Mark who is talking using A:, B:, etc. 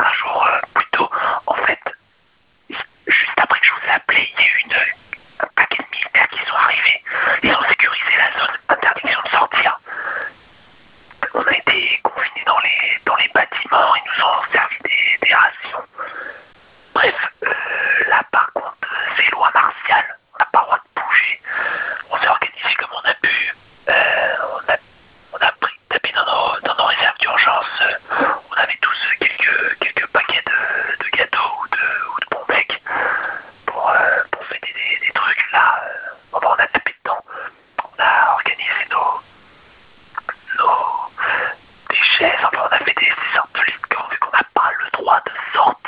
A: un jour euh, plus tôt. En fait, juste après que je vous ai appelé, il y a eu une, un paquet de militaires qui sont arrivés. Ils ont sécurisé la zone, interdiction de sortir. On a été confinés dans les, dans les bâtiments, ils nous ont what the soul.